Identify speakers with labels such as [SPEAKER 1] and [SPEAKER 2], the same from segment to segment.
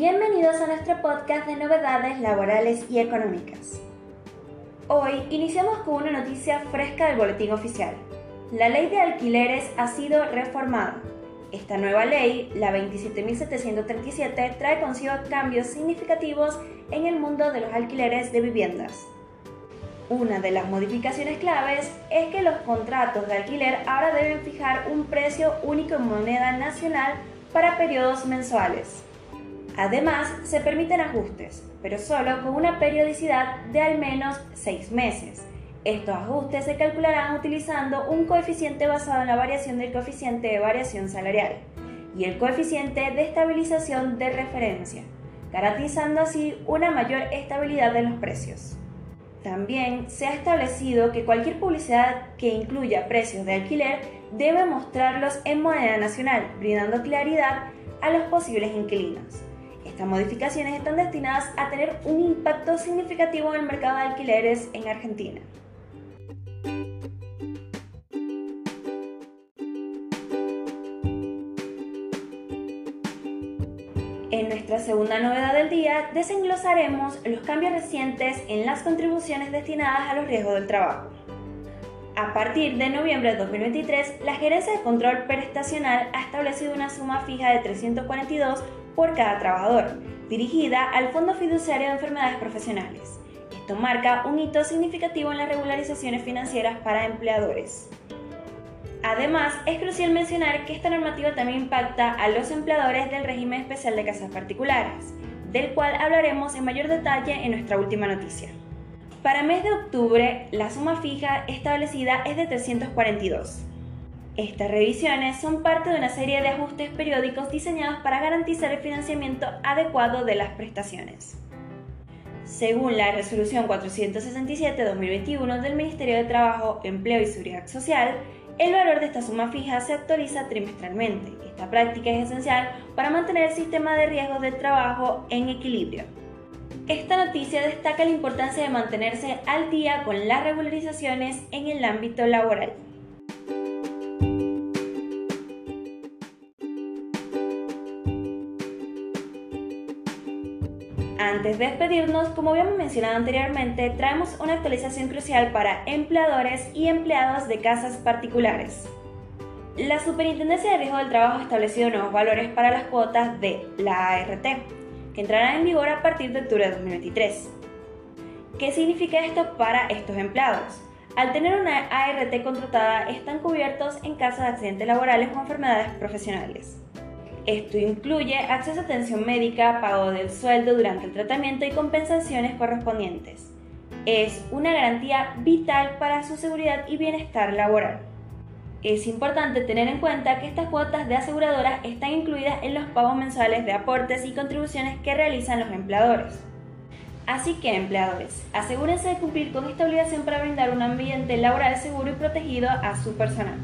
[SPEAKER 1] Bienvenidos a nuestro podcast de novedades laborales y económicas. Hoy iniciamos con una noticia fresca del boletín oficial. La ley de alquileres ha sido reformada. Esta nueva ley, la 27.737, trae consigo cambios significativos en el mundo de los alquileres de viviendas. Una de las modificaciones claves es que los contratos de alquiler ahora deben fijar un precio único en moneda nacional para periodos mensuales. Además, se permiten ajustes, pero solo con una periodicidad de al menos seis meses. Estos ajustes se calcularán utilizando un coeficiente basado en la variación del coeficiente de variación salarial y el coeficiente de estabilización de referencia, garantizando así una mayor estabilidad de los precios. También se ha establecido que cualquier publicidad que incluya precios de alquiler debe mostrarlos en moneda nacional, brindando claridad a los posibles inquilinos. Estas modificaciones están destinadas a tener un impacto significativo en el mercado de alquileres en Argentina. En nuestra segunda novedad del día desenglosaremos los cambios recientes en las contribuciones destinadas a los riesgos del trabajo. A partir de noviembre de 2023, la Gerencia de Control Prestacional ha establecido una suma fija de 342 por cada trabajador, dirigida al Fondo Fiduciario de Enfermedades Profesionales. Esto marca un hito significativo en las regularizaciones financieras para empleadores. Además, es crucial mencionar que esta normativa también impacta a los empleadores del régimen especial de casas particulares, del cual hablaremos en mayor detalle en nuestra última noticia. Para mes de octubre, la suma fija establecida es de 342. Estas revisiones son parte de una serie de ajustes periódicos diseñados para garantizar el financiamiento adecuado de las prestaciones. Según la resolución 467-2021 del Ministerio de Trabajo, Empleo y Seguridad Social, el valor de esta suma fija se actualiza trimestralmente. Esta práctica es esencial para mantener el sistema de riesgos de trabajo en equilibrio. Esta noticia destaca la importancia de mantenerse al día con las regularizaciones en el ámbito laboral. Antes de despedirnos, como habíamos mencionado anteriormente, traemos una actualización crucial para empleadores y empleados de casas particulares. La Superintendencia de Riesgo del Trabajo ha establecido nuevos valores para las cuotas de la ART, que entrarán en vigor a partir de octubre de 2023. ¿Qué significa esto para estos empleados? Al tener una ART contratada, están cubiertos en caso de accidentes laborales o enfermedades profesionales. Esto incluye acceso a atención médica, pago del sueldo durante el tratamiento y compensaciones correspondientes. Es una garantía vital para su seguridad y bienestar laboral. Es importante tener en cuenta que estas cuotas de aseguradoras están incluidas en los pagos mensuales de aportes y contribuciones que realizan los empleadores. Así que, empleadores, asegúrense de cumplir con esta obligación para brindar un ambiente laboral seguro y protegido a su personal.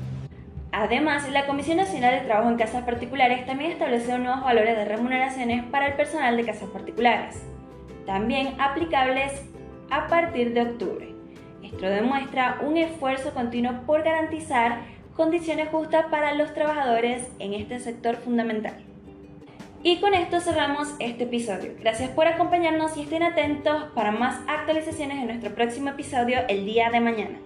[SPEAKER 1] Además, la Comisión Nacional de Trabajo en Casas Particulares también estableció nuevos valores de remuneraciones para el personal de casas particulares, también aplicables a partir de octubre. Esto demuestra un esfuerzo continuo por garantizar condiciones justas para los trabajadores en este sector fundamental. Y con esto cerramos este episodio. Gracias por acompañarnos y estén atentos para más actualizaciones en nuestro próximo episodio el día de mañana.